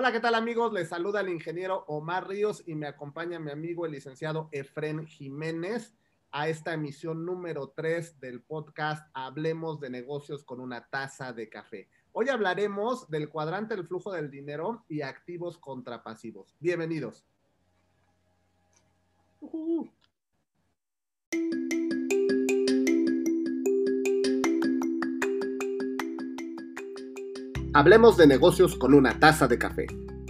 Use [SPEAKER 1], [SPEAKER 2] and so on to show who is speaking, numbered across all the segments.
[SPEAKER 1] Hola, ¿qué tal amigos? Les saluda el ingeniero Omar Ríos y me acompaña mi amigo el licenciado Efren Jiménez a esta emisión número 3 del podcast Hablemos de negocios con una taza de café. Hoy hablaremos del cuadrante del flujo del dinero y activos contrapasivos. Bienvenidos. Uh Hablemos de negocios con una taza de café.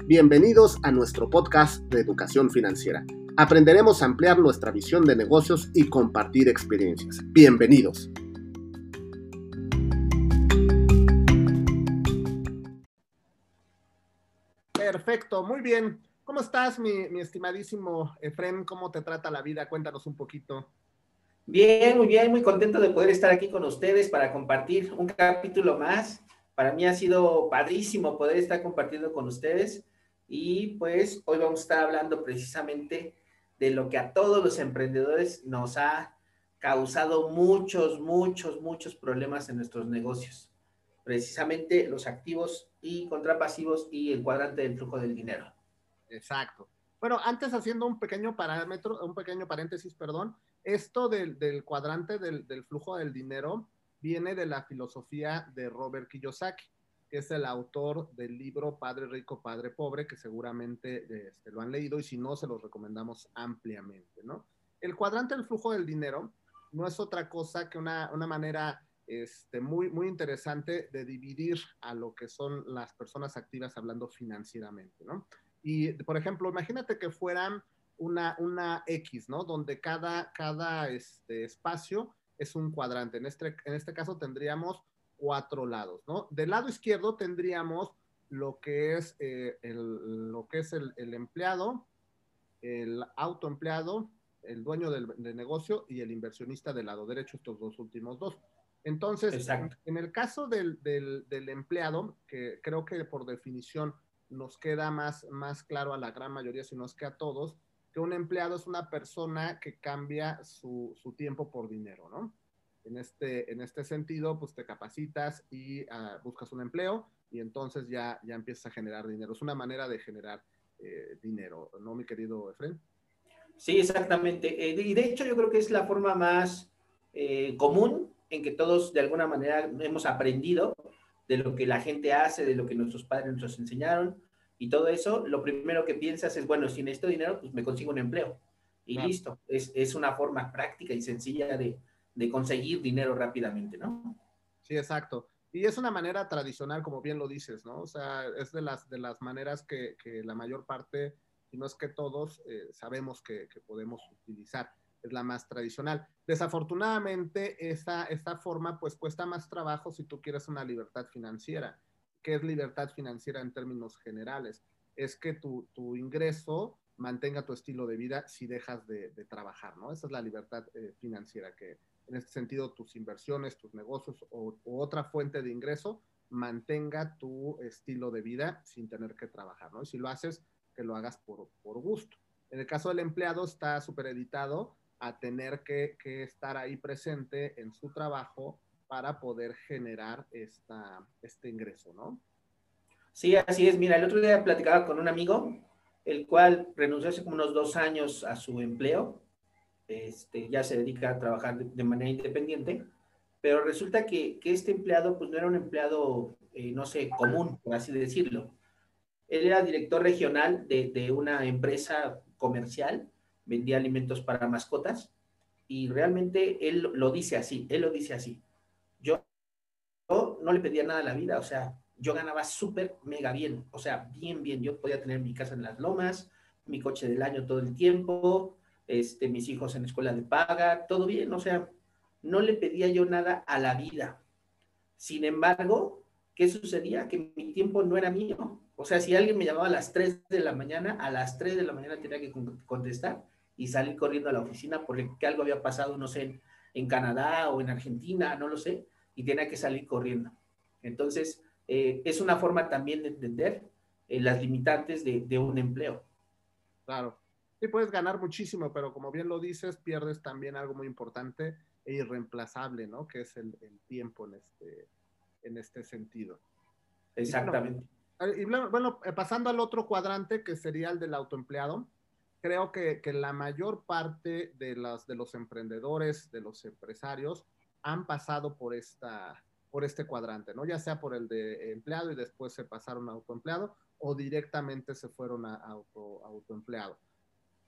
[SPEAKER 1] Bienvenidos a nuestro podcast de educación financiera. Aprenderemos a ampliar nuestra visión de negocios y compartir experiencias. Bienvenidos. Perfecto, muy bien. ¿Cómo estás, mi, estimadísimo Efren? ¿Cómo te trata la vida? Cuéntanos un poquito.
[SPEAKER 2] Bien, muy bien, muy contento de poder estar aquí con ustedes para compartir un capítulo más para mí ha sido padrísimo poder estar compartiendo con ustedes y pues hoy vamos a estar hablando precisamente de lo que a todos los emprendedores nos ha causado muchos, muchos, muchos problemas en nuestros negocios. Precisamente los activos y contrapasivos y el cuadrante del flujo del dinero.
[SPEAKER 1] Exacto. Bueno, antes haciendo un pequeño parámetro, un pequeño paréntesis, perdón, esto del, cuadrante del, del, flujo del dinero viene de la filosofía de Robert Kiyosaki, que es el autor del libro Padre Rico, Padre Pobre, que seguramente este, lo han leído y si no, se los recomendamos ampliamente, ¿no? El cuadrante del flujo del dinero no es otra cosa que una, manera este, muy, muy interesante de dividir a lo que son las personas activas hablando financieramente, ¿no? Y, por ejemplo, imagínate que fueran una, una X, ¿no? Donde cada, cada este, espacio es un cuadrante. En este, en este caso tendríamos cuatro lados, ¿no? Del lado izquierdo tendríamos lo que es, eh, el, lo que es el, empleado, el autoempleado, el dueño del, negocio y el inversionista del lado derecho, estos dos últimos dos. Entonces, en el caso del, del, empleado, que creo que por definición nos queda más, más claro a la gran mayoría, si no es que a todos, un empleado es una persona que cambia su, tiempo por dinero, ¿no? En este, en este sentido, pues te capacitas y ah, buscas un empleo y entonces ya, ya empiezas a generar dinero. Es una manera de generar eh, dinero, ¿no, mi querido Efren?
[SPEAKER 2] Sí, exactamente. Eh, y de hecho yo creo que es la forma más eh, común en que todos de alguna manera hemos aprendido de lo que la gente hace, de lo que nuestros padres nos enseñaron, y todo eso, lo primero que piensas es, bueno, si necesito dinero, pues me consigo un empleo. Y listo. Es, es, una forma práctica y sencilla de, de, conseguir dinero rápidamente, ¿no?
[SPEAKER 1] Sí, exacto. Y es una manera tradicional, como bien lo dices, ¿no? O sea, es de las, de las maneras que, que la mayor parte, si no es que todos, eh, sabemos que, que, podemos utilizar. Es la más tradicional. Desafortunadamente, esta, esta forma, pues cuesta más trabajo si tú quieres una libertad financiera ¿Qué es libertad financiera en términos generales? Es que tu, ingreso mantenga tu estilo de vida si dejas de, trabajar, ¿no? Esa es la libertad eh, financiera, que en este sentido tus inversiones, tus negocios o, otra fuente de ingreso mantenga tu estilo de vida sin tener que trabajar, ¿no? Y si lo haces, que lo hagas por, gusto. En el caso del empleado está supereditado a tener que, que estar ahí presente en su trabajo para poder generar esta, este ingreso, ¿no?
[SPEAKER 2] Sí, así es. Mira, el otro día platicaba con un amigo, el cual renunció hace como unos dos años a su empleo. Este, ya se dedica a trabajar de, manera independiente, pero resulta que, que, este empleado, pues no era un empleado, eh, no sé, común, por así decirlo. Él era director regional de, de una empresa comercial, vendía alimentos para mascotas, y realmente él lo dice así, él lo dice así yo, no le pedía nada a la vida, o sea, yo ganaba súper mega bien, o sea, bien, bien. Yo podía tener mi casa en las lomas, mi coche del año todo el tiempo, este, mis hijos en escuela de paga, todo bien, o sea, no le pedía yo nada a la vida. Sin embargo, ¿qué sucedía? Que mi tiempo no era mío. O sea, si alguien me llamaba a las 3 de la mañana, a las 3 de la mañana tenía que contestar y salir corriendo a la oficina porque algo había pasado, no sé, en Canadá o en Argentina, no lo sé, y tiene que salir corriendo. Entonces, eh, es una forma también de entender eh, las limitantes de, un empleo.
[SPEAKER 1] Claro. Sí, puedes ganar muchísimo, pero como bien lo dices, pierdes también algo muy importante e irreemplazable, ¿no? Que es el, tiempo en este, en este sentido.
[SPEAKER 2] Exactamente.
[SPEAKER 1] Y bueno, eh, pasando al otro cuadrante que sería el del autoempleado, creo que, que la mayor parte de, las, de los emprendedores, de los empresarios, han pasado por, esta, por este cuadrante, ¿no? Ya sea por el de empleado y después se pasaron a autoempleado o directamente se fueron a auto, autoempleado.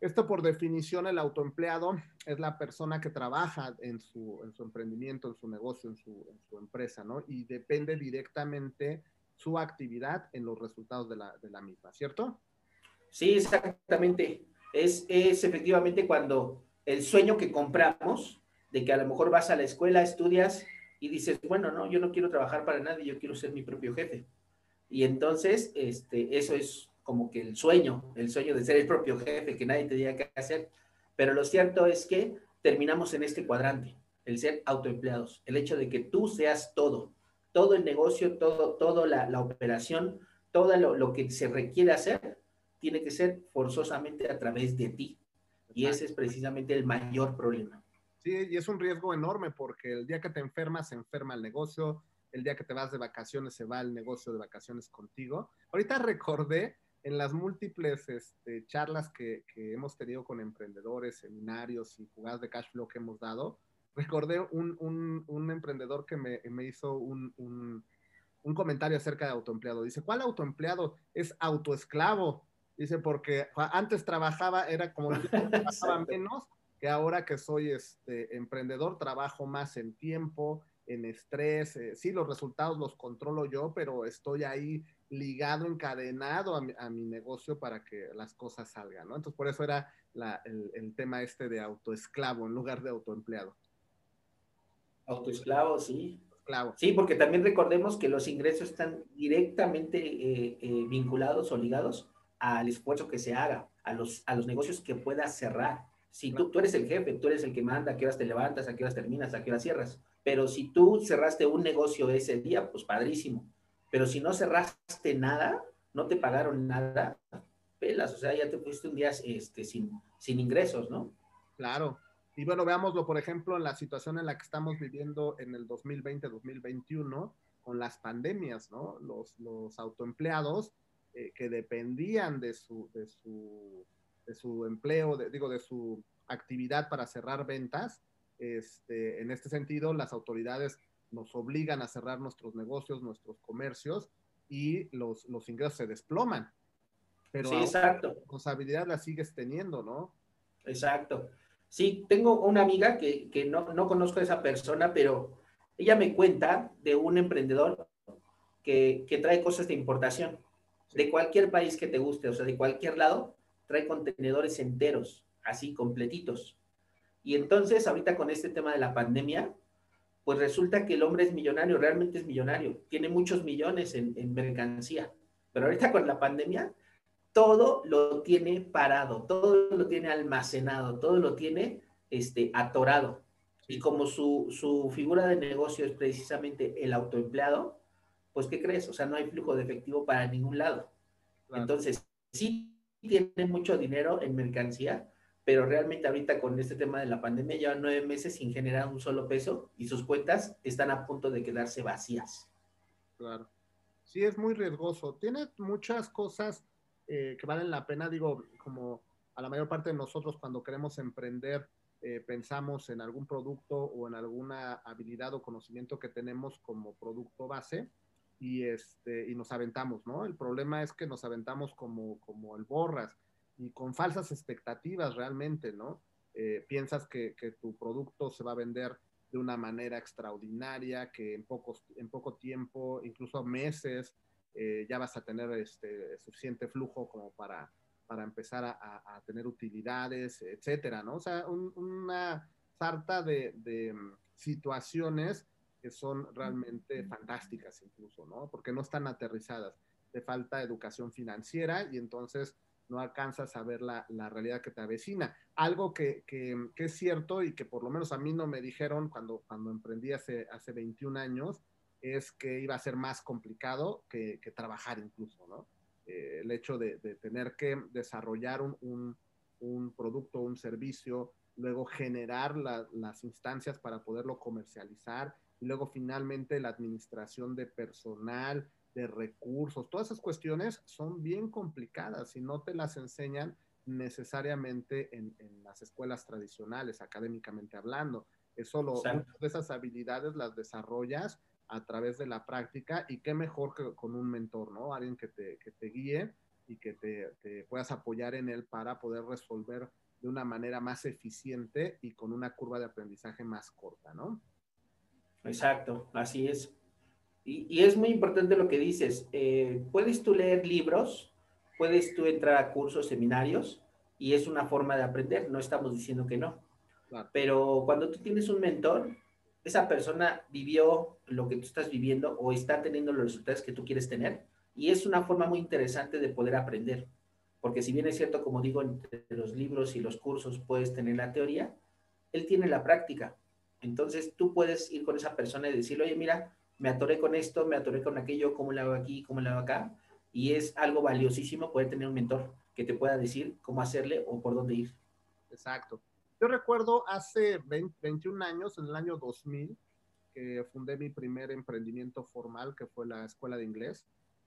[SPEAKER 1] Esto por definición, el autoempleado es la persona que trabaja en su, en su emprendimiento, en su negocio, en su, en su, empresa, ¿no? Y depende directamente su actividad en los resultados de la, de la misma, ¿cierto?
[SPEAKER 2] Sí, exactamente. Es, es efectivamente cuando el sueño que compramos, de que a lo mejor vas a la escuela, estudias y dices, bueno, no, yo no quiero trabajar para nadie, yo quiero ser mi propio jefe. Y entonces, este, eso es como que el sueño, el sueño de ser el propio jefe, que nadie te diga qué hacer. Pero lo cierto es que terminamos en este cuadrante, el ser autoempleados, el hecho de que tú seas todo, todo el negocio, todo, toda la, la, operación, todo lo, lo, que se requiere hacer, tiene que ser forzosamente a través de ti. Y ese es precisamente el mayor problema.
[SPEAKER 1] Sí, y es un riesgo enorme porque el día que te enfermas, se enferma el negocio, el día que te vas de vacaciones, se va el negocio de vacaciones contigo. Ahorita recordé en las múltiples este, charlas que, que, hemos tenido con emprendedores, seminarios y jugadas de cash flow que hemos dado, recordé un, un, un emprendedor que me, me hizo un, un, comentario acerca de autoempleado. Dice, ¿cuál autoempleado? Es autoesclavo. Dice, porque antes trabajaba, era como trabajaba menos, que ahora que soy este, emprendedor, trabajo más en tiempo, en estrés. Eh, sí, los resultados los controlo yo, pero estoy ahí ligado, encadenado a mi, a mi, negocio para que las cosas salgan, ¿no? Entonces, por eso era la, el, el, tema este de autoesclavo en lugar de autoempleado.
[SPEAKER 2] Autoesclavo, sí. Esclavo. Sí, porque también recordemos que los ingresos están directamente eh, eh, vinculados o ligados al esfuerzo que se haga, a los, a los negocios que puedas cerrar. Si tú, tú eres el jefe, tú eres el que manda, a qué horas te levantas, a qué horas terminas, a qué horas cierras. Pero si tú cerraste un negocio ese día, pues padrísimo pero si no cerraste nada, no te pagaron nada, pelas, o sea, ya te fuiste un día este, sin, sin ingresos, ¿no?
[SPEAKER 1] Claro. Y bueno, veámoslo, por ejemplo, en la situación en la que estamos viviendo en el 2020-2021 con las pandemias, ¿no? Los, los autoempleados eh, que dependían de su, de su, de su empleo, de, digo, de su actividad para cerrar ventas, este, en este sentido, las autoridades nos obligan a cerrar nuestros negocios, nuestros comercios y los, los ingresos se desploman. Pero
[SPEAKER 2] sí, exacto.
[SPEAKER 1] la responsabilidad la sigues teniendo, ¿no?
[SPEAKER 2] Exacto. Sí, tengo una amiga que, que no, no, conozco a esa persona, pero ella me cuenta de un emprendedor que, que trae cosas de importación de cualquier país que te guste, o sea, de cualquier lado, trae contenedores enteros, así completitos. Y entonces, ahorita con este tema de la pandemia, pues resulta que el hombre es millonario, realmente es millonario, tiene muchos millones en, en mercancía, pero ahorita con la pandemia, todo lo tiene parado, todo lo tiene almacenado, todo lo tiene este, atorado. Y como su, su figura de negocio es precisamente el autoempleado, pues ¿qué crees? O sea, no hay flujo de efectivo para ningún lado. Claro. Entonces, sí tiene mucho dinero en mercancía, pero realmente ahorita con este tema de la pandemia llevan nueve meses sin generar un solo peso y sus cuentas están a punto de quedarse vacías.
[SPEAKER 1] Claro. Sí, es muy riesgoso. Tiene muchas cosas eh, que valen la pena, digo, como a la mayor parte de nosotros cuando queremos emprender, eh, pensamos en algún producto o en alguna habilidad o conocimiento que tenemos como producto base y, este, y nos aventamos, ¿no? El problema es que nos aventamos como, como el borras y con falsas expectativas realmente, ¿no? Eh, piensas que, que, tu producto se va a vender de una manera extraordinaria, que en, pocos, en poco tiempo, incluso meses, eh, ya vas a tener este, suficiente flujo como para, para empezar a, tener utilidades, etcétera, ¿no? O sea, un, una sarta de, de, situaciones que son realmente fantásticas incluso, ¿no? Porque no están aterrizadas. Te falta educación financiera y entonces no alcanzas a ver la, la realidad que te avecina. Algo que, que, que, es cierto y que por lo menos a mí no me dijeron cuando, cuando emprendí hace, hace 21 años, es que iba a ser más complicado que, que trabajar incluso, ¿no? Eh, el hecho de, de, tener que desarrollar un, un, un producto, un servicio, luego generar la, las instancias para poderlo comercializar, y luego finalmente la administración de personal, de recursos, todas esas cuestiones son bien complicadas y no te las enseñan necesariamente en, las escuelas tradicionales, académicamente hablando. Eso lo, muchas de esas habilidades las desarrollas a través de la práctica y qué mejor que con un mentor, ¿no? Alguien que te, que te guíe y que te, te, puedas apoyar en él para poder resolver de una manera más eficiente y con una curva de aprendizaje más corta, ¿no?
[SPEAKER 2] Exacto, así es. Y, y es muy importante lo que dices. Eh, puedes tú leer libros, puedes tú entrar a cursos, seminarios, y es una forma de aprender, no estamos diciendo que no. Pero cuando tú tienes un mentor, esa persona vivió lo que tú estás viviendo o está teniendo los resultados que tú quieres tener, y es una forma muy interesante de poder aprender. Porque si bien es cierto, como digo, entre los libros y los cursos puedes tener la teoría, él tiene la práctica. Entonces tú puedes ir con esa persona y decirle, oye, mira, me atoré con esto, me atoré con aquello, ¿cómo lo hago aquí? ¿Cómo lo hago acá? y es algo valiosísimo poder tener un mentor que te pueda decir cómo hacerle o por dónde ir.
[SPEAKER 1] Exacto. Yo recuerdo hace 21 años, en el año 2000, que fundé mi primer emprendimiento formal, que fue la escuela de inglés.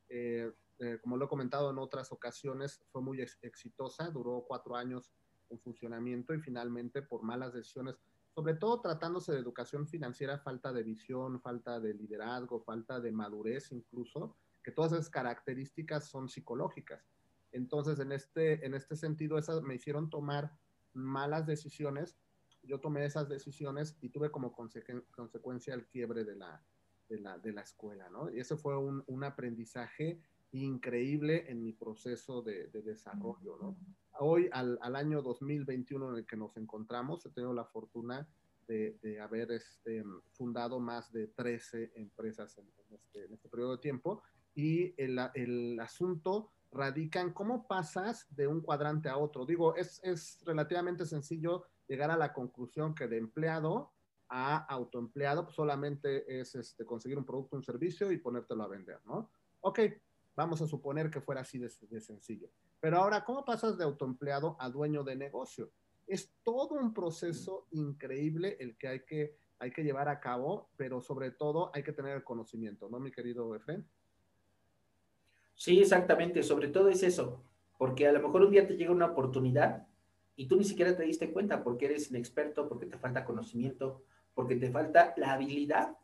[SPEAKER 1] Eh, eh, como lo he comentado en otras ocasiones, fue muy exitosa, duró cuatro años en funcionamiento y finalmente por malas decisiones, sobre todo tratándose de educación financiera, falta de visión, falta de liderazgo, falta de madurez incluso, que todas esas características son psicológicas. Entonces, en este, en este sentido, esas me hicieron tomar malas decisiones. Yo tomé esas decisiones y tuve como consecuencia el quiebre de la, de la, de la escuela, ¿no? Y ese fue un, un aprendizaje increíble en mi proceso de, de desarrollo, ¿no? Hoy, al, al, año 2021 en el que nos encontramos, he tenido la fortuna de, de haber este, fundado más de 13 empresas en, en, este, en este periodo de tiempo y el, el, asunto radica en cómo pasas de un cuadrante a otro. Digo, es, es relativamente sencillo llegar a la conclusión que de empleado a autoempleado pues solamente es este, conseguir un producto, un servicio y ponértelo a vender, ¿no? Ok, vamos a suponer que fuera así de, de sencillo. Pero ahora, ¿cómo pasas de autoempleado a dueño de negocio? Es todo un proceso increíble el que hay que, hay que llevar a cabo, pero sobre todo hay que tener el conocimiento, ¿no, mi querido Efren?
[SPEAKER 2] Sí, exactamente, sobre todo es eso, porque a lo mejor un día te llega una oportunidad y tú ni siquiera te diste cuenta porque eres inexperto, porque te falta conocimiento, porque te falta la habilidad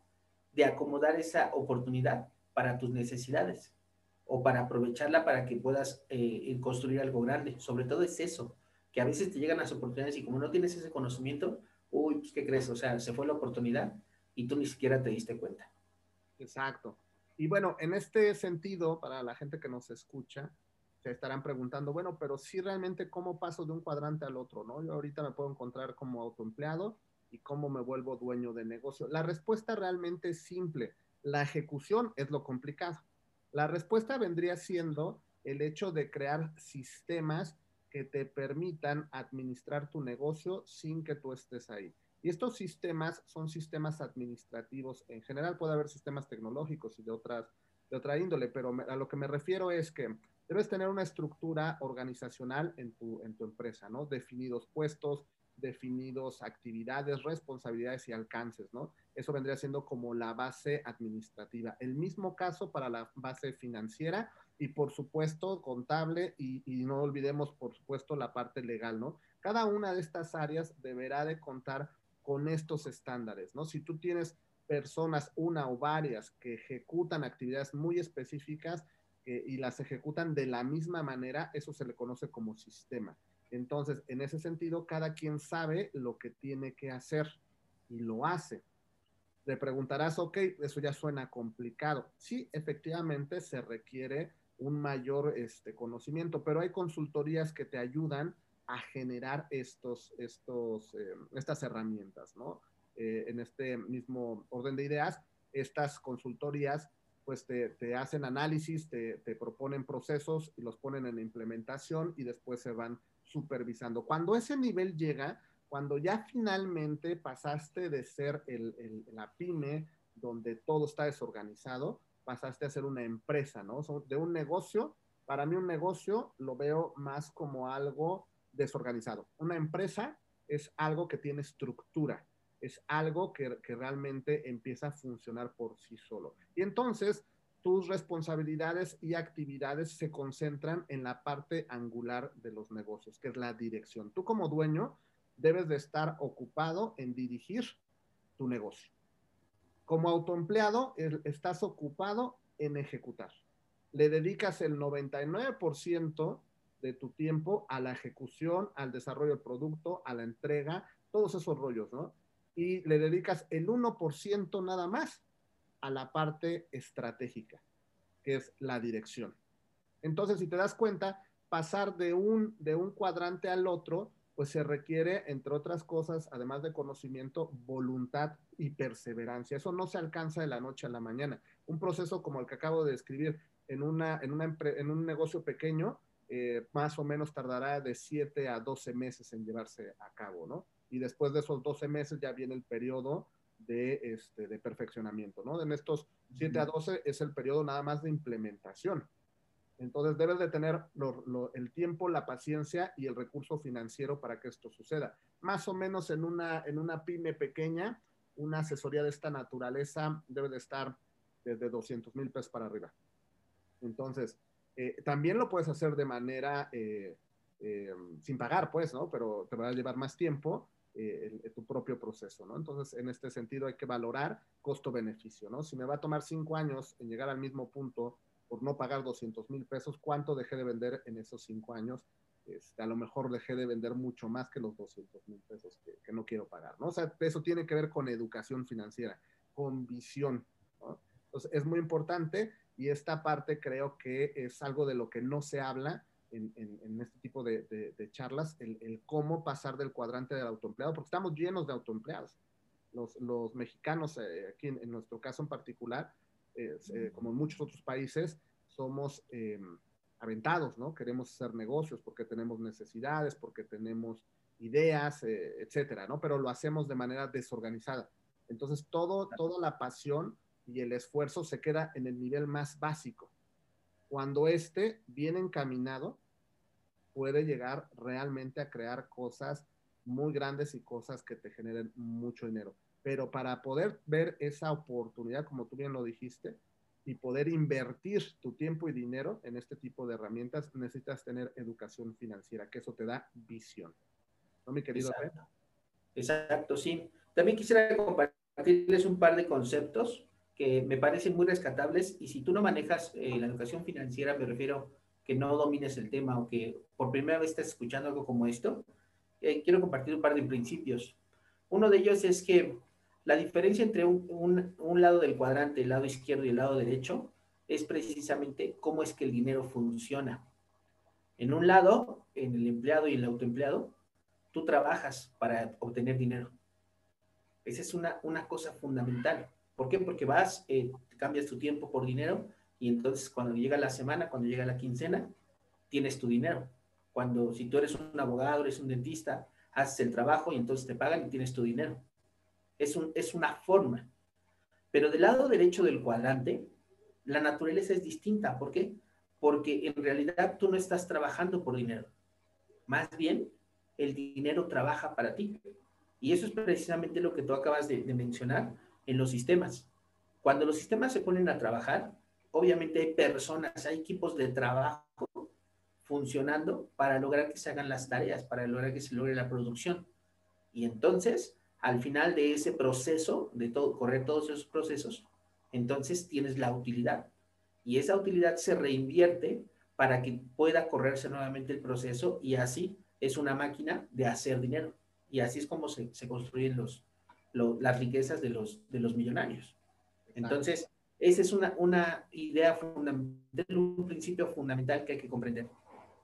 [SPEAKER 2] de acomodar esa oportunidad para tus necesidades o para aprovecharla para que puedas eh, construir algo grande. Sobre todo es eso, que a veces te llegan las oportunidades y como no tienes ese conocimiento, uy, pues, ¿qué crees? O sea, se fue la oportunidad y tú ni siquiera te diste cuenta.
[SPEAKER 1] Exacto. Y bueno, en este sentido, para la gente que nos escucha, se estarán preguntando, bueno, pero sí realmente cómo paso de un cuadrante al otro, ¿no? Yo ahorita me puedo encontrar como autoempleado y cómo me vuelvo dueño de negocio. La respuesta realmente es simple. La ejecución es lo complicado. La respuesta vendría siendo el hecho de crear sistemas que te permitan administrar tu negocio sin que tú estés ahí. Y estos sistemas son sistemas administrativos. En general puede haber sistemas tecnológicos y de, otras, de otra índole, pero a lo que me refiero es que debes tener una estructura organizacional en tu, en tu empresa, ¿no? Definidos puestos, definidos actividades, responsabilidades y alcances, ¿no? Eso vendría siendo como la base administrativa. El mismo caso para la base financiera y por supuesto contable y, no olvidemos por supuesto la parte legal, ¿no? Cada una de estas áreas deberá de contar con estos estándares, ¿no? Si tú tienes personas, una o varias, que ejecutan actividades muy específicas eh, y las ejecutan de la misma manera, eso se le conoce como sistema. Entonces, en ese sentido, cada quien sabe lo que tiene que hacer y lo hace. Le preguntarás, ok, eso ya suena complicado. Sí, efectivamente se requiere un mayor este, conocimiento, pero hay consultorías que te ayudan a generar estos, estos, eh, estas herramientas, ¿no? Eh, en este mismo orden de ideas, estas consultorías pues te, te hacen análisis, te, te, proponen procesos y los ponen en implementación y después se van supervisando. Cuando ese nivel llega, cuando ya finalmente pasaste de ser el, la pyme donde todo está desorganizado, pasaste a ser una empresa, ¿no? De un negocio, para mí un negocio lo veo más como algo desorganizado. Una empresa es algo que tiene estructura, es algo que, realmente empieza a funcionar por sí solo. Y entonces, tus responsabilidades y actividades se concentran en la parte angular de los negocios, que es la dirección. Tú como dueño debes de estar ocupado en dirigir tu negocio. Como autoempleado, estás ocupado en ejecutar. Le dedicas el 99% de tu tiempo a la ejecución, al desarrollo del producto, a la entrega, todos esos rollos, ¿no? Y le dedicas el 1% nada más a la parte estratégica, que es la dirección. Entonces, si te das cuenta, pasar de un, de un cuadrante al otro, pues se requiere, entre otras cosas, además de conocimiento, voluntad y perseverancia. Eso no se alcanza de la noche a la mañana. Un proceso como el que acabo de describir en, una, en, una, en un negocio pequeño, eh, más o menos tardará de 7 a 12 meses en llevarse a cabo, ¿no? Y después de esos 12 meses ya viene el periodo de, este, de perfeccionamiento, ¿no? En estos 7 a 12 es el periodo nada más de implementación. Entonces debes de tener el tiempo, la paciencia y el recurso financiero para que esto suceda. Más o menos en una, en una pyme pequeña, una asesoría de esta naturaleza debe de estar desde 200 mil pesos para arriba. Entonces, eh, también lo puedes hacer de manera eh, eh, sin pagar, pues, ¿no? Pero te va a llevar más tiempo eh, tu propio proceso, ¿no? Entonces, en este sentido hay que valorar costo-beneficio, ¿no? Si me va a tomar cinco años en llegar al mismo punto por no pagar 200 mil pesos, ¿cuánto dejé de vender en esos cinco años? Este, a lo mejor dejé de vender mucho más que los 200 mil pesos que, no quiero pagar, ¿no? O sea, eso tiene que ver con educación financiera, con visión, ¿no? Entonces, es muy importante y esta parte creo que es algo de lo que no se habla en, este tipo de, charlas, el, cómo pasar del cuadrante del autoempleado, porque estamos llenos de autoempleados. Los, los mexicanos, eh, aquí en, nuestro caso en particular, eh, como en muchos otros países, somos em, aventados, ¿no? Queremos hacer negocios porque tenemos necesidades, porque tenemos ideas, eh, etcétera, ¿no? Pero lo hacemos de manera desorganizada. Entonces, todo, toda la pasión y el esfuerzo se queda en el nivel más básico cuando este, bien encaminado, puede llegar realmente a crear cosas muy grandes y cosas que te generen mucho dinero. Pero para poder ver esa oportunidad, como tú bien lo dijiste, y poder invertir tu tiempo y dinero en este tipo de herramientas, necesitas tener educación financiera, que eso te da visión. ¿No, mi querido?
[SPEAKER 2] Exacto, Exacto sí. También quisiera compartirles un par de conceptos que me parecen muy rescatables y si tú no manejas eh, la educación financiera, me refiero que no domines el tema o que por primera vez estás escuchando algo como esto, eh, quiero compartir un par de principios. Uno de ellos es que la diferencia entre un, un, lado del cuadrante, el lado izquierdo y el lado derecho, es precisamente cómo es que el dinero funciona. En un lado, en el empleado y el autoempleado, tú trabajas para obtener dinero. Esa es una, una cosa fundamental. ¿Por qué? Porque vas, eh, cambias tu tiempo por dinero y entonces cuando llega la semana, cuando llega la quincena, tienes tu dinero. Cuando si tú eres un abogado, eres un dentista, haces el trabajo y entonces te pagan y tienes tu dinero. Es, un, es una forma. Pero del lado derecho del cuadrante, la naturaleza es distinta. ¿Por qué? Porque en realidad tú no estás trabajando por dinero. Más bien, el dinero trabaja para ti. Y eso es precisamente lo que tú acabas de, de mencionar en los sistemas. Cuando los sistemas se ponen a trabajar, obviamente hay personas, hay equipos de trabajo funcionando para lograr que se hagan las tareas, para lograr que se logre la producción. Y entonces, al final de ese proceso, de todo, correr todos esos procesos, entonces tienes la utilidad. Y esa utilidad se reinvierte para que pueda correrse nuevamente el proceso y así es una máquina de hacer dinero. Y así es como se, se construyen los, las riquezas de los, de los millonarios. Entonces, esa es una, una idea fundamental, un principio fundamental que hay que comprender.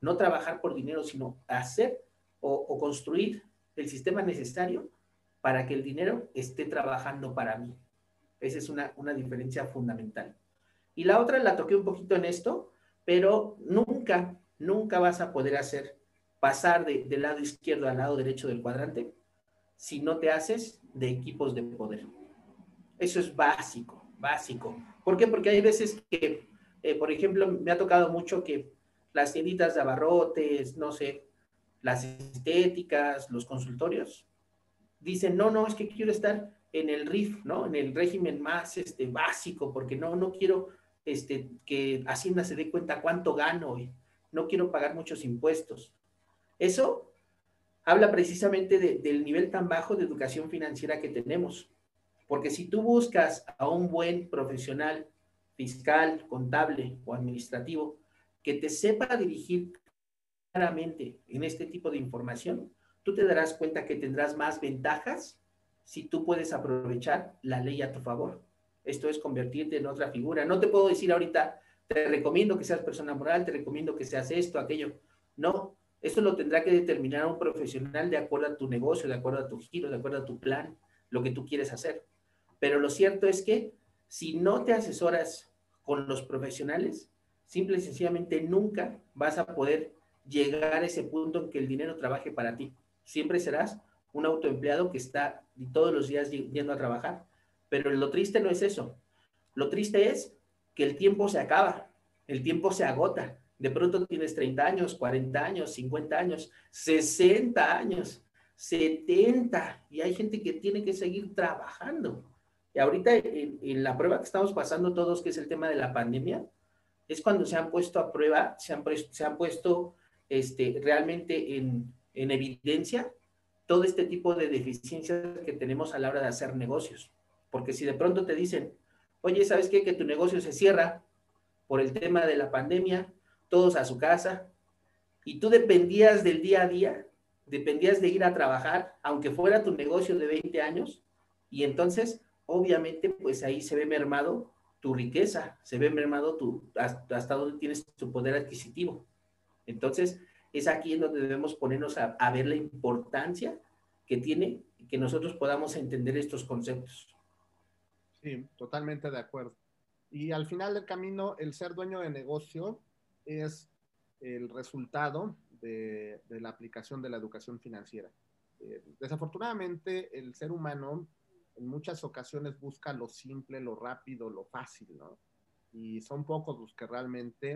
[SPEAKER 2] No trabajar por dinero, sino hacer o, construir el sistema necesario para que el dinero esté trabajando para mí. Esa es una, una diferencia fundamental. Y la otra la toqué un poquito en esto, pero nunca, nunca vas a poder hacer pasar de, del lado izquierdo al lado derecho del cuadrante si no te haces de equipos de poder. Eso es básico, básico. ¿Por qué? Porque hay veces que, eh, por ejemplo, me ha tocado mucho que las tienditas de abarrotes, no sé, las estéticas, los consultorios, dicen, no, no, es que quiero estar en el RIF, ¿no? En el régimen más este, básico, porque no, no quiero este, que Hacienda se dé cuenta cuánto gano, y no quiero pagar muchos impuestos. Eso habla precisamente del nivel tan bajo de educación financiera que tenemos. Porque si tú buscas a un buen profesional fiscal, contable o administrativo que te sepa dirigir claramente en este tipo de información, tú te darás cuenta que tendrás más ventajas si tú puedes aprovechar la ley a tu favor. Esto es convertirte en otra figura. No te puedo decir ahorita, te recomiendo que seas persona moral, te recomiendo que seas esto, aquello. No, esto lo tendrá que determinar un profesional de acuerdo a tu negocio, de acuerdo a tu giro, de acuerdo a tu plan, lo que tú quieres hacer. Pero lo cierto es que si no te asesoras con los profesionales, simple y sencillamente nunca vas a poder llegar a ese punto en que el dinero trabaje para ti. Siempre serás un autoempleado que está todos los días yendo a trabajar. Pero lo triste no es eso. Lo triste es que el tiempo se acaba, el tiempo se agota. De pronto tienes 30 años, 40 años, 50 años, 60 años, 70, y hay gente que tiene que seguir trabajando. Y ahorita en, la prueba que estamos pasando todos, que es el tema de la pandemia, es cuando se han puesto a prueba, se han, se han puesto este, realmente en, en evidencia todo este tipo de deficiencias que tenemos a la hora de hacer negocios. Porque si de pronto te dicen, oye, ¿sabes qué? Que tu negocio se cierra por el tema de la pandemia, todos a su casa, y tú dependías del día a día, dependías de ir a trabajar, aunque fuera tu negocio de 20 años, y entonces, obviamente, pues ahí se ve mermado tu riqueza, se ve mermado tu, hasta, hasta donde tienes tu poder adquisitivo. Entonces, es aquí en donde debemos ponernos a, ver la importancia que tiene que nosotros podamos entender estos conceptos.
[SPEAKER 1] Sí, totalmente de acuerdo. Y al final del camino, el ser dueño de negocio es el resultado de, la aplicación de la educación financiera. Eh, desafortunadamente, el ser humano en muchas ocasiones busca lo simple, lo rápido, lo fácil, ¿no? Y son pocos los que realmente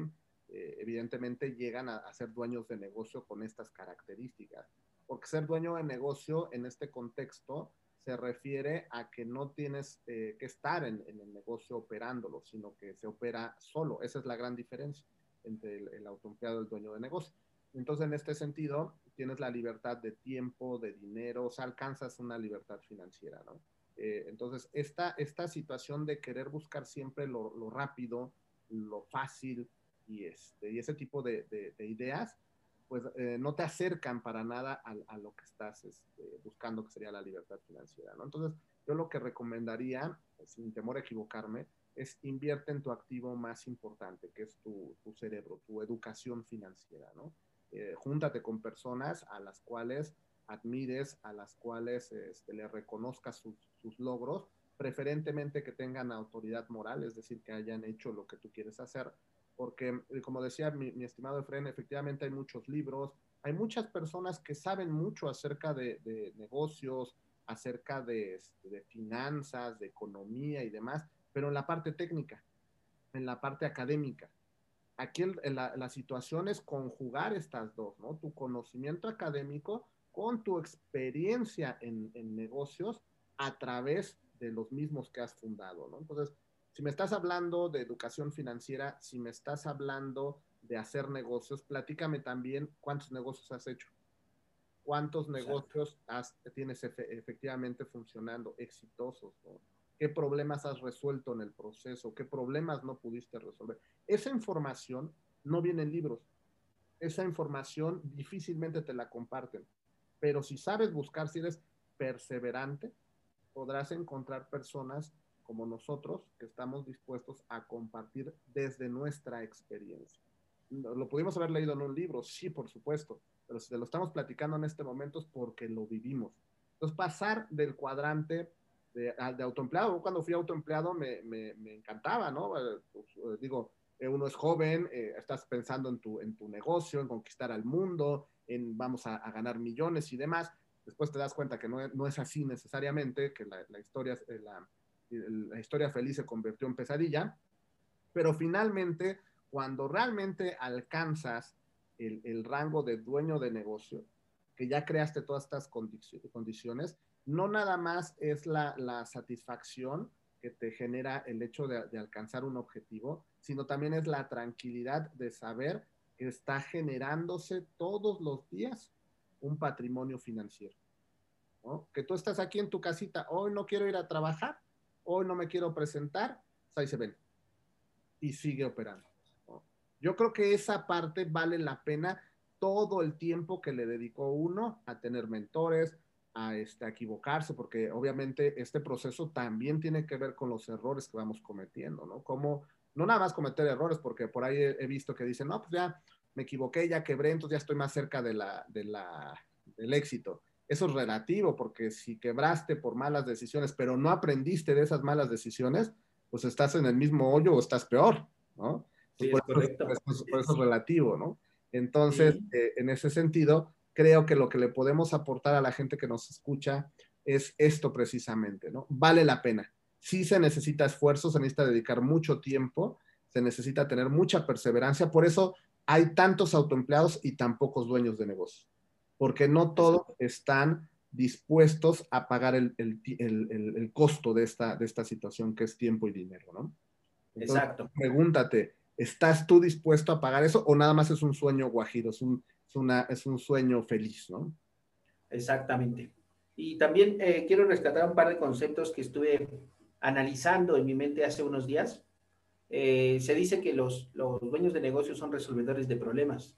[SPEAKER 1] eh, evidentemente llegan a, ser dueños de negocio con estas características. Porque ser dueño de negocio en este contexto se refiere a que no tienes eh, que estar en, el negocio operándolo, sino que se opera solo. Esa es la gran diferencia entre el, autoempleado y el dueño de negocio. Entonces, en este sentido, tienes la libertad de tiempo, de dinero, o sea, alcanzas una libertad financiera, ¿no? Eh, entonces, esta, esta situación de querer buscar siempre lo, rápido, lo fácil, y, este, y ese tipo de, de, ideas, pues eh, no te acercan para nada a, a lo que estás este, buscando, que sería la libertad financiera, ¿no? Entonces, yo lo que recomendaría, sin temor a equivocarme, es invierte en tu activo más importante, que es tu, cerebro, tu educación financiera, ¿no? Eh, júntate con personas a las cuales admires, a las cuales este, le reconozcas sus, sus, logros, preferentemente que tengan autoridad moral, es decir, que hayan hecho lo que tú quieres hacer, porque eh, como decía mi, estimado Efren, efectivamente hay muchos libros, hay muchas personas que saben mucho acerca de, negocios, acerca este, de, finanzas, de economía y demás, pero en la parte técnica, en la parte académica. Aquí la, situación es conjugar estas dos, ¿no? Tu conocimiento académico con tu experiencia en, en negocios a través de los mismos que has fundado, ¿no? Entonces, si me estás hablando de educación financiera, si me estás hablando de hacer negocios, platícame también cuántos negocios has hecho, cuántos negocios tienes efectivamente funcionando, exitosos, qué problemas has resuelto en el proceso, qué problemas no pudiste resolver. Esa información no viene en libros, esa información difícilmente te la comparten, pero si sabes buscar, si eres perseverante, podrás encontrar personas como nosotros que estamos dispuestos a compartir desde nuestra experiencia. Lo pudimos haber leído en un libro, sí, por supuesto, pero si lo estamos platicando en este momento es porque lo vivimos. Entonces, pasar del cuadrante de, de autoempleado, cuando fui autoempleado me, me, me encantaba, ¿no? Eh, pues, eh, digo, eh, uno es joven, estás pensando en tu, en tu negocio, en conquistar al mundo, en vamos a, ganar millones y demás. Después te das cuenta que no, no es así necesariamente, que la, la historia, la, la historia feliz se convirtió en pesadilla, pero finalmente, cuando realmente alcanzas el, rango de dueño de negocio, que ya creaste todas estas condiciones, no nada más es la, satisfacción que te genera el hecho de, de alcanzar un objetivo, sino también es la tranquilidad de saber que está generándose todos los días un patrimonio financiero. Que tú estás aquí en tu casita, hoy no quiero ir a trabajar, hoy no me quiero presentar, pues ahí se ven. Y sigue operando. Yo creo que esa parte vale la pena todo el tiempo que le dedicó uno a tener mentores, a, este, a equivocarse, porque obviamente este proceso también tiene que ver con los errores que vamos cometiendo, ¿no? Como no nada más cometer errores, porque por ahí he, he, visto que dicen, no, pues ya me equivoqué, ya quebré, entonces ya estoy más cerca de la, de la, del éxito. Eso es relativo, porque si quebraste por malas decisiones, pero no aprendiste de esas malas decisiones, pues estás en el mismo hoyo o estás peor, ¿no?
[SPEAKER 2] Sí,
[SPEAKER 1] por,
[SPEAKER 2] es correcto.
[SPEAKER 1] Por, eso, por, eso, es relativo, ¿no? Entonces, sí. eh, en ese sentido, creo que lo que le podemos aportar a la gente que nos escucha es esto precisamente, ¿no? Vale la pena. Sí se necesita esfuerzo, se necesita dedicar mucho tiempo, se necesita tener mucha perseverancia. Por eso hay tantos autoempleados y tan pocos dueños de negocio, porque no todos están dispuestos a pagar el, el, el, el, costo de esta, de esta situación que es tiempo y dinero, ¿no?
[SPEAKER 2] Entonces, Exacto.
[SPEAKER 1] Pregúntate, ¿estás tú dispuesto a pagar eso o nada más es un sueño guajiro, es un, es una, es un sueño feliz, ¿no?
[SPEAKER 2] Exactamente. Y también eh, quiero rescatar un par de conceptos que estuve analizando en mi mente hace unos días. Eh, se dice que los, los, dueños de negocios son resolvedores de problemas.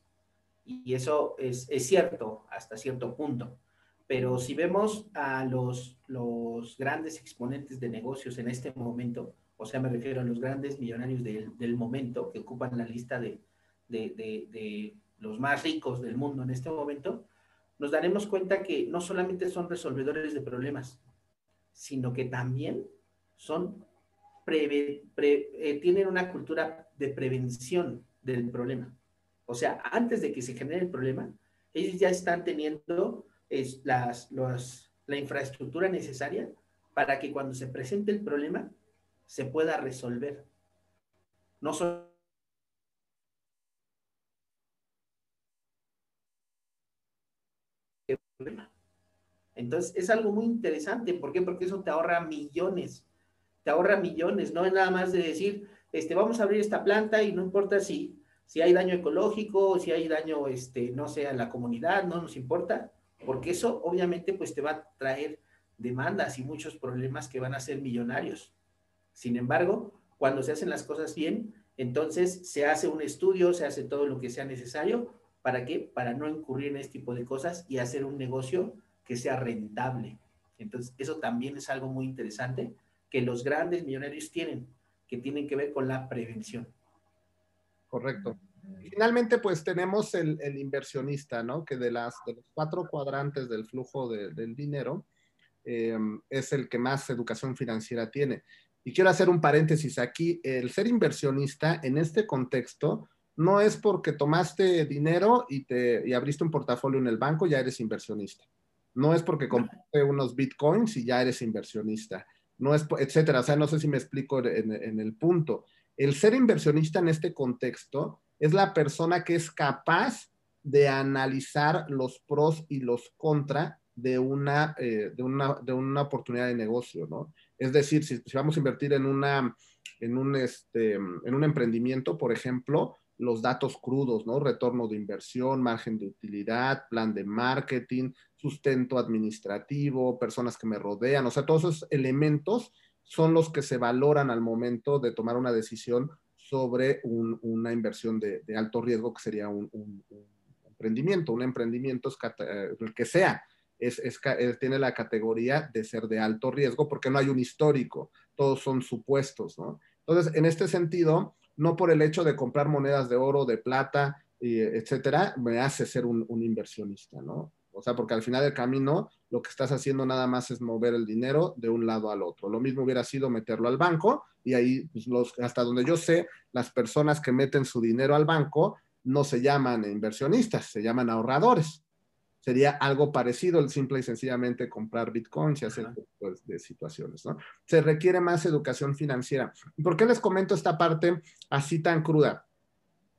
[SPEAKER 2] Y eso es, es, cierto hasta cierto punto. Pero si vemos a los, los grandes exponentes de negocios en este momento, o sea, me refiero a los grandes millonarios del, del momento que ocupan la lista de, de, de, de, los más ricos del mundo en este momento, nos daremos cuenta que no solamente son resolvedores de problemas, sino que también son eh, tienen una cultura de prevención del problema. O sea, antes de que se genere el problema, ellos ya están teniendo es, las, las, la infraestructura necesaria para que cuando se presente el problema se pueda resolver. No solo entonces, es algo muy interesante. ¿Por qué? Porque eso te ahorra millones. Te ahorra millones. No es nada más de decir, este, vamos a abrir esta planta y no importa si, si hay daño ecológico, si hay daño, este, no sé, a la comunidad, no nos importa. Porque eso obviamente pues te va a traer demandas y muchos problemas que van a ser millonarios. Sin embargo, cuando se hacen las cosas bien, entonces se hace un estudio, se hace todo lo que sea necesario. ¿Para qué? Para no incurrir en este tipo de cosas y hacer un negocio que sea rentable. Entonces, eso también es algo muy interesante que los grandes millonarios tienen, que tienen que ver con la prevención.
[SPEAKER 1] Correcto. Finalmente, pues tenemos el, el inversionista, ¿no? Que de, las, de los cuatro cuadrantes del flujo de, del dinero, eh, es el que más educación financiera tiene. Y quiero hacer un paréntesis aquí, el ser inversionista en este contexto no es porque tomaste dinero y, te, y abriste un portafolio en el banco, ya eres inversionista. No es porque compraste unos bitcoins y ya eres inversionista. No es, etcétera. O sea, no sé si me explico en, en el punto. El ser inversionista en este contexto es la persona que es capaz de analizar los pros y los contra de una, eh, de una, de una oportunidad de negocio, ¿no? Es decir, si, si, vamos a invertir en, una, en, un, este, en un emprendimiento, por ejemplo, los datos crudos, ¿no? Retorno de inversión, margen de utilidad, plan de marketing, sustento administrativo, personas que me rodean, o sea, todos esos elementos son los que se valoran al momento de tomar una decisión sobre un, una inversión de, alto riesgo que sería un, emprendimiento. Un emprendimiento es el que sea, es, es, tiene la categoría de ser de alto riesgo porque no hay un histórico, todos son supuestos, ¿no? Entonces, en este sentido, no por el hecho de comprar monedas de oro, de plata, etcétera, me hace ser un, inversionista, ¿no? O sea, porque al final del camino lo que estás haciendo nada más es mover el dinero de un lado al otro. Lo mismo hubiera sido meterlo al banco y ahí, pues los, hasta donde yo sé, las personas que meten su dinero al banco no se llaman inversionistas, se llaman ahorradores. Sería algo parecido el simple y sencillamente comprar bitcoins y hacer pues, de situaciones, ¿no? Se requiere más educación financiera. ¿Por qué les comento esta parte así tan cruda?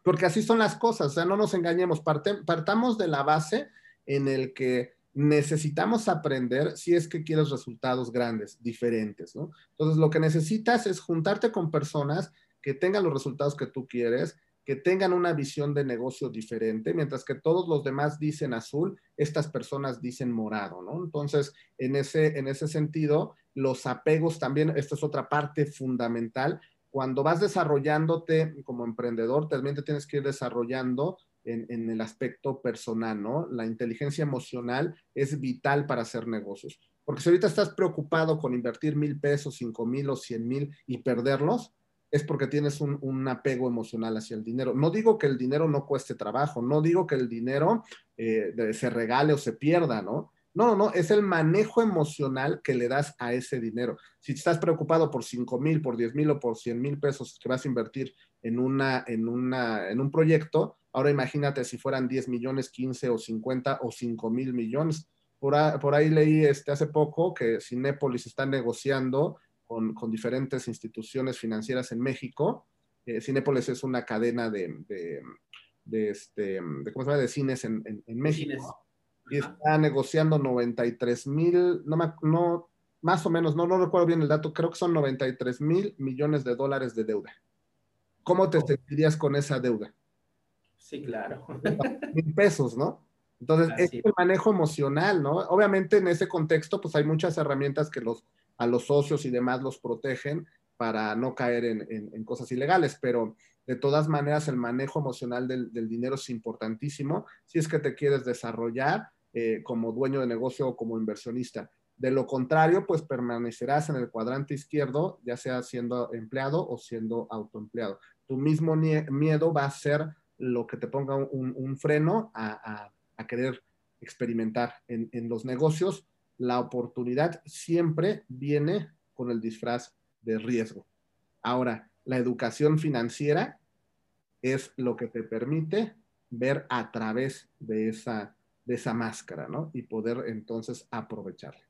[SPEAKER 1] Porque así son las cosas, o sea, no nos engañemos, Parte, partamos de la base en el que necesitamos aprender si es que quieres resultados grandes, diferentes, ¿no? Entonces, lo que necesitas es juntarte con personas que tengan los resultados que tú quieres, que tengan una visión de negocio diferente, mientras que todos los demás dicen azul, estas personas dicen morado, ¿no? Entonces, en ese, en ese sentido, los apegos también, esta es otra parte fundamental. Cuando vas desarrollándote como emprendedor, también te tienes que ir desarrollando en, en, el aspecto personal, ¿no? La inteligencia emocional es vital para hacer negocios. Porque si ahorita estás preocupado con invertir mil pesos, cinco mil o cien mil y perderlos, es porque tienes un, un, apego emocional hacia el dinero. No digo que el dinero no cueste trabajo, no digo que el dinero eh, se regale o se pierda, ¿no? No, no, es el manejo emocional que le das a ese dinero. Si estás preocupado por 5 mil, por 10 mil o por 100 mil pesos que vas a invertir en, una, en, una, en un proyecto, ahora imagínate si fueran 10 millones, 15 o 50 o 5 mil millones. Por ahí, por ahí leí este, hace poco que Cinépolis está negociando con, diferentes instituciones financieras en México. Eh, Cinépolis es una cadena de, de, este, de, ¿cómo se llama? de cines en, en, México. Y está negociando 93 mil, no, no, más o menos, no, no recuerdo bien el dato, creo que son 93 mil millones de dólares de deuda. ¿Cómo te oh. sentirías con esa deuda?
[SPEAKER 2] Sí, claro.
[SPEAKER 1] Mil pesos, ¿no? Entonces, es el manejo emocional, ¿no? Obviamente en ese contexto, pues hay muchas herramientas que los a los socios y demás los protegen para no caer en, cosas ilegales, pero de todas maneras el manejo emocional del, dinero es importantísimo si es que te quieres desarrollar eh, como dueño de negocio o como inversionista. De lo contrario, pues permanecerás en el cuadrante izquierdo, ya sea siendo empleado o siendo autoempleado. Tu mismo miedo va a ser lo que te ponga un, freno a, querer experimentar en, los negocios la oportunidad siempre viene con el disfraz de riesgo. Ahora, la educación financiera es lo que te permite ver a través de esa, de esa máscara, ¿no? Y poder entonces aprovecharla.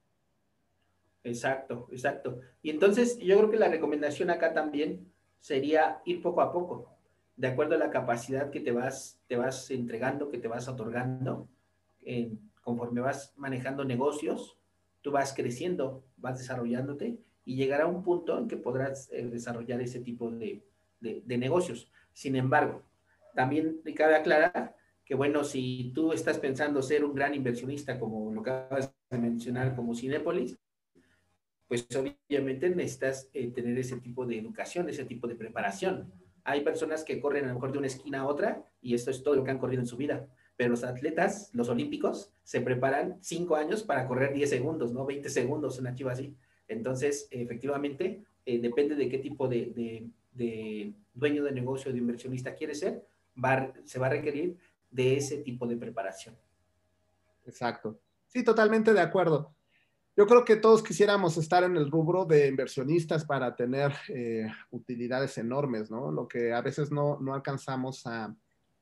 [SPEAKER 2] Exacto, exacto. Y entonces yo creo que la recomendación acá también sería ir poco a poco, de acuerdo a la capacidad que te vas, te vas entregando, que te vas otorgando, conforme vas manejando negocios, tú vas creciendo, vas desarrollándote y llegará un punto en que podrás eh, desarrollar ese tipo de, de, negocios. Sin embargo, también cabe aclarar que, bueno, si tú estás pensando ser un gran inversionista, como lo acabas de mencionar, como Cinepolis, pues obviamente necesitas eh, tener ese tipo de educación, ese tipo de preparación. Hay personas que corren a lo mejor de una esquina a otra y esto es todo lo que han corrido en su vida pero los atletas, los olímpicos, se preparan cinco años para correr 10 segundos, ¿no? 20 segundos, una chiva así. Entonces, efectivamente, eh, depende de qué tipo de, dueño de negocio, de inversionista quiere ser, se va a requerir de ese tipo de preparación.
[SPEAKER 1] Exacto. Sí, totalmente de acuerdo. Yo creo que todos quisiéramos estar en el rubro de inversionistas para tener eh, utilidades enormes, ¿no? Lo que a veces no, no alcanzamos a,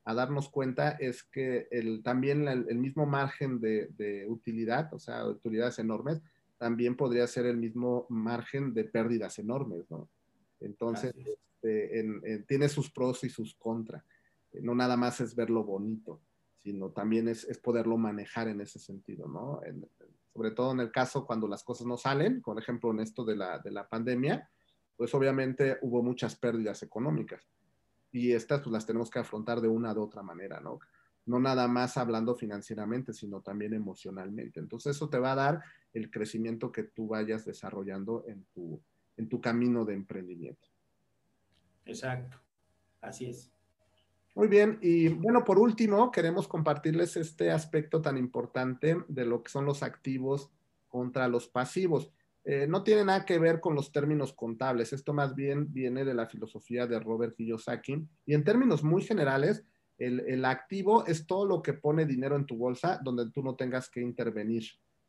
[SPEAKER 1] a darnos cuenta es que el, también el, mismo margen de, utilidad, o sea, utilidades enormes, también podría ser el mismo margen de pérdidas enormes, ¿no? Entonces, este, tiene sus pros y sus contras. No nada más es ver lo bonito, sino también es, poderlo manejar en ese sentido, ¿no? Sobre todo en el caso cuando las cosas no salen, por ejemplo, en esto de la, de la pandemia, pues obviamente hubo muchas pérdidas económicas y estas pues las tenemos que afrontar de una u otra manera, ¿no? No nada más hablando financieramente, sino también emocionalmente. Entonces eso te va a dar el crecimiento que tú vayas desarrollando en tu, en tu camino de emprendimiento.
[SPEAKER 2] Exacto, así es.
[SPEAKER 1] Muy bien, y bueno, por último, queremos compartirles este aspecto tan importante de lo que son los activos contra los pasivos. Eh, no tiene nada que ver con los términos contables. Esto más bien viene de la filosofía de Robert Kiyosaki. Y en términos muy generales, el, activo es todo lo que pone dinero en tu bolsa donde tú no tengas que intervenir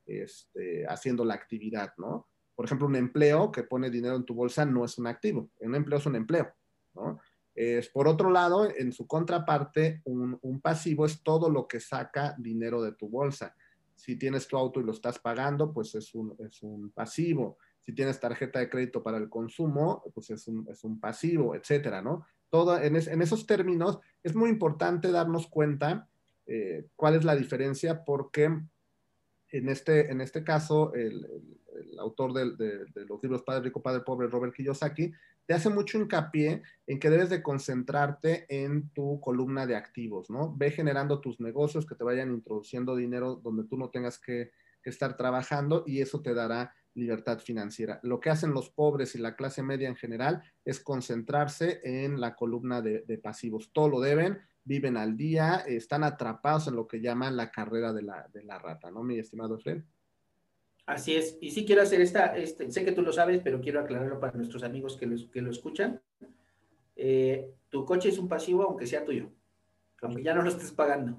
[SPEAKER 1] este, haciendo la actividad, ¿no? Por ejemplo, un empleo que pone dinero en tu bolsa no es un activo. Un empleo es un empleo, ¿no? Es, por otro lado, en su contraparte, un pasivo es todo lo que saca dinero de tu bolsa. Si tienes tu auto y lo estás pagando, pues es un, es un pasivo. Si tienes tarjeta de crédito para el consumo, pues es un, es un pasivo, etcétera, ¿no? Todo en, en, esos términos es muy importante darnos cuenta eh, cuál es la diferencia porque En este, en este caso, el, autor de, los libros Padre Rico, Padre Pobre, Robert Kiyosaki, te hace mucho hincapié en que debes de concentrarte en tu columna de activos, ¿no? Ve generando tus negocios que te vayan introduciendo dinero donde tú no tengas que, estar trabajando y eso te dará libertad financiera. Lo que hacen los pobres y la clase media en general es concentrarse en la columna de, de pasivos. Todo lo deben, viven al día, están atrapados en lo que llaman la carrera de la, de la rata, ¿no, mi estimado Fred?
[SPEAKER 2] Así es, y sí quiero hacer esta, este, sé que tú lo sabes, pero quiero aclararlo para nuestros amigos que, que lo escuchan. Eh, tu coche es un pasivo aunque sea tuyo, aunque ya no lo estés pagando.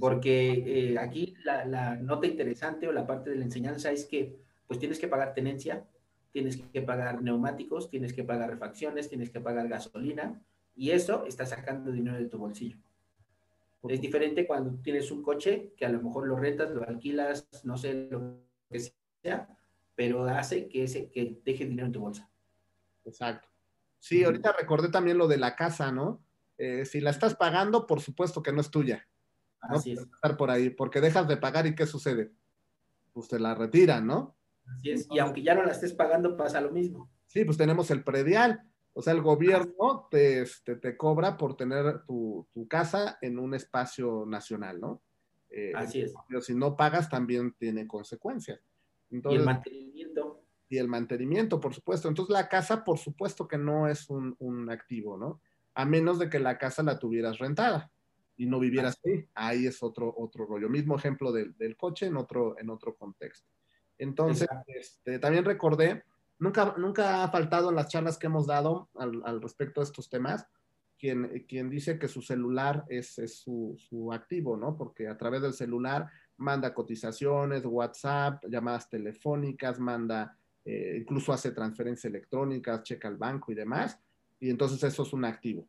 [SPEAKER 2] porque eh, aquí la, la, nota interesante o la parte de la enseñanza es que pues tienes que pagar tenencia, tienes que pagar neumáticos, tienes que pagar refacciones, tienes que pagar gasolina, y eso está sacando dinero de tu bolsillo. Es diferente cuando tienes un coche que a lo mejor lo rentas, lo alquilas, no sé lo que sea, pero hace que, ese, que deje dinero en tu bolsa.
[SPEAKER 1] Exacto. Sí, ahorita recordé también lo de la casa, ¿no? Eh, si la estás pagando, por supuesto que no es tuya.
[SPEAKER 2] Así es.
[SPEAKER 1] Estar por ahí, porque dejas de pagar y ¿qué sucede? Pues te la retiran, ¿no?
[SPEAKER 2] Así es. Y aunque ya no la estés pagando, pasa lo mismo.
[SPEAKER 1] Sí, pues tenemos el predial. O sea, el gobierno te, este, te cobra por tener tu, casa en un espacio nacional, ¿no?
[SPEAKER 2] Eh, Así es.
[SPEAKER 1] Pero si no pagas, también tiene consecuencias.
[SPEAKER 2] y el mantenimiento.
[SPEAKER 1] Y el mantenimiento, por supuesto. Entonces, la casa, por supuesto que no es un, activo, ¿no? A menos de que la casa la tuvieras rentada y no vivieras ahí. Ahí es otro, otro rollo. Mismo ejemplo del, coche en otro, en otro contexto. Entonces, este, también recordé Nunca, nunca ha faltado en las charlas que hemos dado al, respecto de estos temas, quien, quien dice que su celular es, su, activo, ¿no? Porque a través del celular manda cotizaciones, WhatsApp, llamadas telefónicas, manda, eh, incluso hace transferencias electrónicas, checa el banco y demás, y entonces eso es un activo.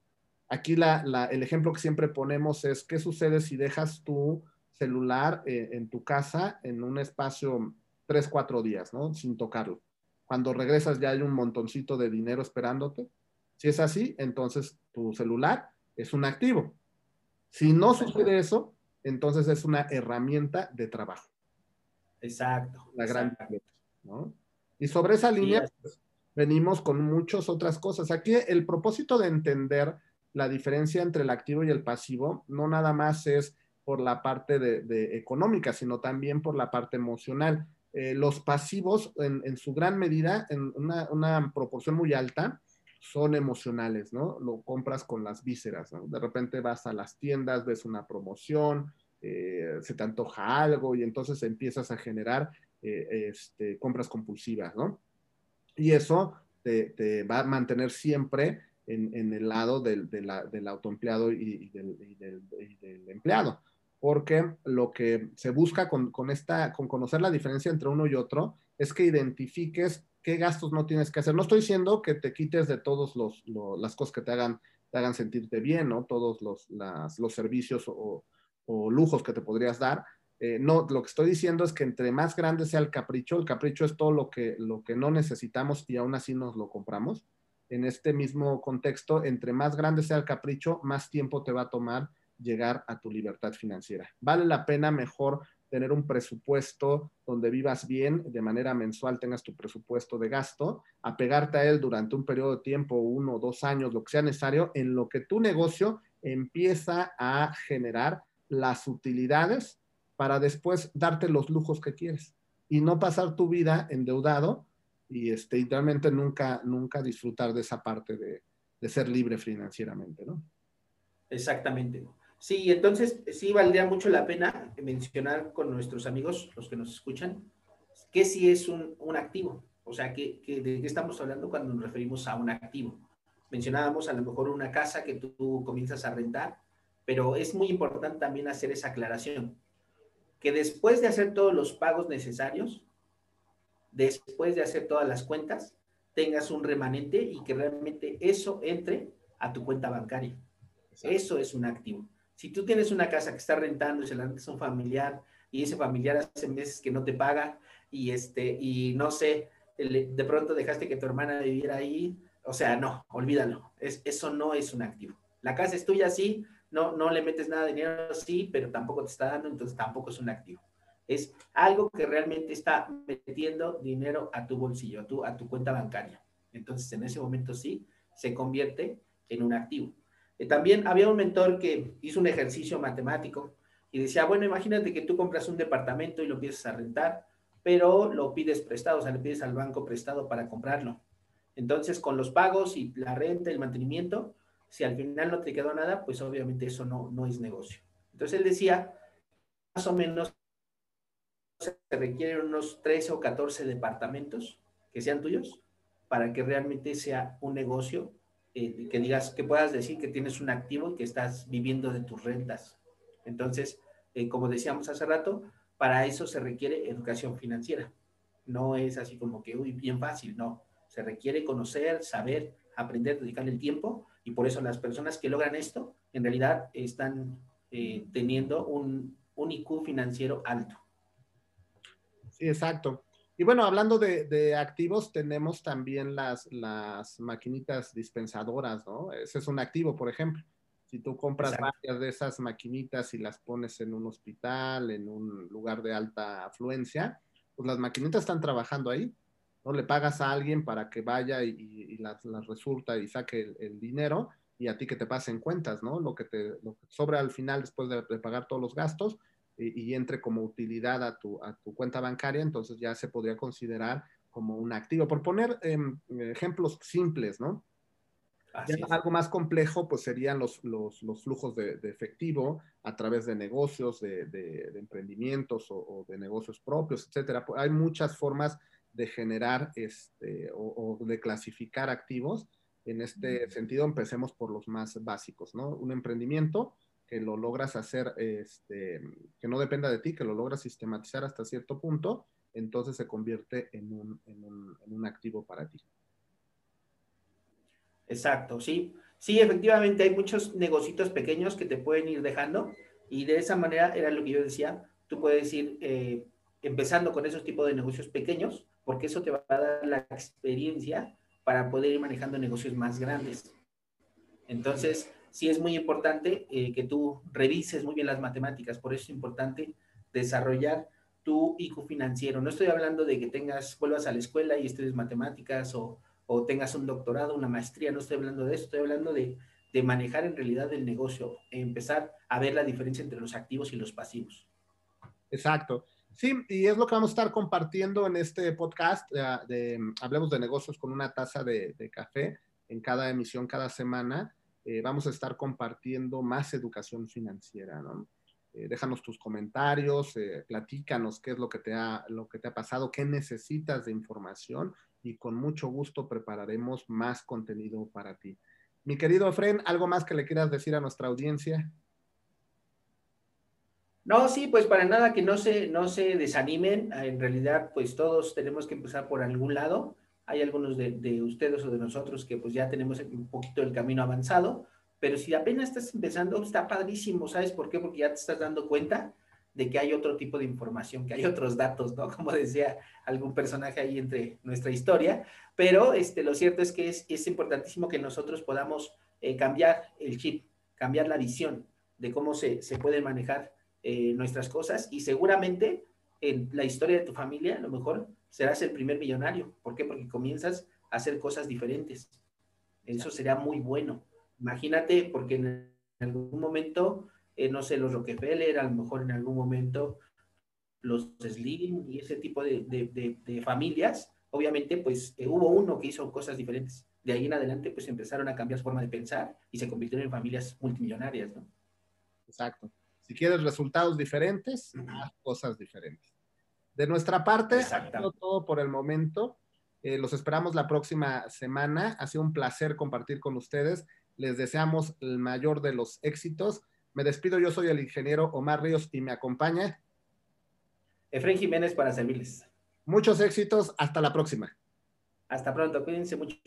[SPEAKER 1] Aquí el ejemplo que siempre ponemos es, ¿qué sucede si dejas tu celular eh, en tu casa en un espacio tres, cuatro días, ¿no? Sin tocarlo cuando regresas ya hay un montoncito de dinero esperándote. Si es así, entonces tu celular es un activo. Si no sucede eso, entonces es una herramienta de trabajo.
[SPEAKER 2] Exacto.
[SPEAKER 1] La gran ¿no? Y sobre esa línea pues, venimos con muchas otras cosas. Aquí el propósito de entender la diferencia entre el activo y el pasivo no nada más es por la parte de económica, sino también por la parte emocional. Eh, los pasivos, en, su gran medida, en una, proporción muy alta, son emocionales, ¿no? Lo compras con las vísceras, ¿no? De repente vas a las tiendas, ves una promoción, eh, se te antoja algo y entonces empiezas a generar eh, este, compras compulsivas, ¿no? Y eso te, va a mantener siempre en, el lado del, autoempleado y, del empleado porque lo que se busca con, esta, con conocer la diferencia entre uno y otro es que identifiques qué gastos no tienes que hacer. No estoy diciendo que te quites de todas las cosas que te hagan, te hagan sentirte bien, ¿no? Todos los, los servicios o, lujos que te podrías dar. Eh, no, lo que estoy diciendo es que entre más grande sea el capricho, el capricho es todo lo que, lo que no necesitamos y aún así nos lo compramos. En este mismo contexto, entre más grande sea el capricho, más tiempo te va a tomar llegar a tu libertad financiera. Vale la pena mejor tener un presupuesto donde vivas bien, de manera mensual tengas tu presupuesto de gasto, apegarte a él durante un periodo de tiempo, uno o dos años, lo que sea necesario, en lo que tu negocio empieza a generar las utilidades para después darte los lujos que quieres y no pasar tu vida endeudado y este, realmente nunca, nunca disfrutar de esa parte de, de ser libre financieramente, ¿no?
[SPEAKER 2] Exactamente. Sí, entonces sí valdría mucho la pena mencionar con nuestros amigos, los que nos escuchan, que sí es un, activo. O sea, que, ¿de qué estamos hablando cuando nos referimos a un activo? Mencionábamos a lo mejor una casa que tú, comienzas a rentar, pero es muy importante también hacer esa aclaración, que después de hacer todos los pagos necesarios, después de hacer todas las cuentas, tengas un remanente y que realmente eso entre a tu cuenta bancaria. Eso es un activo. Si tú tienes una casa que está rentando y se la rentas a un familiar y ese familiar hace meses que no te paga y este y no sé, de pronto dejaste que tu hermana viviera ahí, o sea, no, olvídalo. Es, eso no es un activo. La casa es tuya, sí, no, no le metes nada de dinero, sí, pero tampoco te está dando, entonces tampoco es un activo. Es algo que realmente está metiendo dinero a tu bolsillo, a tu, a tu cuenta bancaria. Entonces, en ese momento sí, se convierte en un activo. Eh, también había un mentor que hizo un ejercicio matemático y decía, bueno, imagínate que tú compras un departamento y lo empiezas a rentar, pero lo pides prestado, o sea, le pides al banco prestado para comprarlo. Entonces, con los pagos y la renta, el mantenimiento, si al final no te quedó nada, pues obviamente eso no, no es negocio. Entonces él decía, más o menos se requieren unos 13 o 14 departamentos que sean tuyos para que realmente sea un negocio eh, que digas, que puedas decir que tienes un activo y que estás viviendo de tus rentas. Entonces, eh, como decíamos hace rato, para eso se requiere educación financiera. No es así como que, uy, bien fácil, no. Se requiere conocer, saber, aprender, dedicarle el tiempo y por eso las personas que logran esto en realidad están eh, teniendo un, un IQ financiero alto.
[SPEAKER 1] Sí, exacto. Y bueno, hablando de, activos, tenemos también las, las maquinitas dispensadoras, ¿no? Ese es un activo, por ejemplo. Si tú compras varias de esas maquinitas y las pones en un hospital, en un lugar de alta afluencia, pues las maquinitas están trabajando ahí, ¿no? Le pagas a alguien para que vaya y, las, resulta y saque el, dinero y a ti que te pasen cuentas, ¿no? Lo que te lo sobra al final después de, pagar todos los gastos y, entre como utilidad a tu, a tu cuenta bancaria, entonces ya se podría considerar como un activo. Por poner em, ejemplos simples, ¿no? algo más complejo, pues serían los, los, los flujos de, de, efectivo a través de negocios, de, de, emprendimientos o, de negocios propios, etcétera. Hay muchas formas de generar este, o, de clasificar activos. En este sentido, empecemos por los más básicos, ¿no? Un emprendimiento que lo logras hacer, este, que no dependa de ti, que lo logras sistematizar hasta cierto punto, entonces se convierte en un, en un, en un activo para ti.
[SPEAKER 2] Exacto, sí. Sí, efectivamente hay muchos negocios pequeños que te pueden ir dejando y de esa manera era lo que yo decía, tú puedes ir eh, empezando con esos tipos de negocios pequeños porque eso te va a dar la experiencia para poder ir manejando negocios más grandes. Entonces, sí es muy importante eh, que tú revises muy bien las matemáticas, por eso es importante desarrollar tu IQ financiero. No estoy hablando de que tengas, vuelvas a la escuela y estudies matemáticas o o tengas un doctorado, una maestría, no estoy hablando de eso, estoy hablando de, manejar en realidad el negocio, empezar a ver la diferencia entre los activos y los pasivos.
[SPEAKER 1] Exacto. Sí, y es lo que vamos a estar compartiendo en este podcast de, Hablemos de negocios con una taza de, café en cada emisión, cada semana. Eh, vamos a estar compartiendo más educación financiera, ¿no? Eh, déjanos tus comentarios, eh, platícanos qué es lo que, te ha, lo que te ha pasado, qué necesitas de información y con mucho gusto prepararemos más contenido para ti. Mi querido Efren, ¿algo más que le quieras decir a nuestra audiencia?
[SPEAKER 2] No, sí, pues para nada que no se, no se desanimen. En realidad, pues todos tenemos que empezar por algún lado. Hay algunos de, de ustedes o de nosotros que pues ya tenemos un poquito el camino avanzado pero si apenas estás empezando, está padrísimo, ¿sabes por qué? Porque ya te estás dando cuenta de que hay otro tipo de información, que hay otros datos, ¿no? Como decía algún personaje ahí entre nuestra historia, pero este, lo cierto es que es, es importantísimo que nosotros podamos eh, cambiar el chip, cambiar la visión de cómo se, se pueden manejar eh, nuestras cosas y seguramente en la historia de tu familia a lo mejor serás el primer millonario. ¿Por qué? Porque comienzas a hacer cosas diferentes. Eso sería muy bueno. Imagínate, porque en algún momento, eh, no sé, los Rockefeller, a lo mejor en algún momento los Slim y ese tipo de, familias, obviamente, pues eh, hubo uno que hizo cosas diferentes. De ahí en adelante, pues empezaron a cambiar su forma de pensar y se convirtieron en familias multimillonarias, ¿no?
[SPEAKER 1] Exacto. Si quieres resultados diferentes, haz cosas diferentes. De nuestra parte, todo por el momento. Eh, los esperamos la próxima semana. Ha sido un placer compartir con ustedes. Les deseamos el mayor de los éxitos. Me despido, yo soy el ingeniero Omar Ríos y me acompaña.
[SPEAKER 2] Efraín Jiménez para servirles.
[SPEAKER 1] Muchos éxitos, hasta la próxima.
[SPEAKER 2] Hasta pronto, cuídense mucho.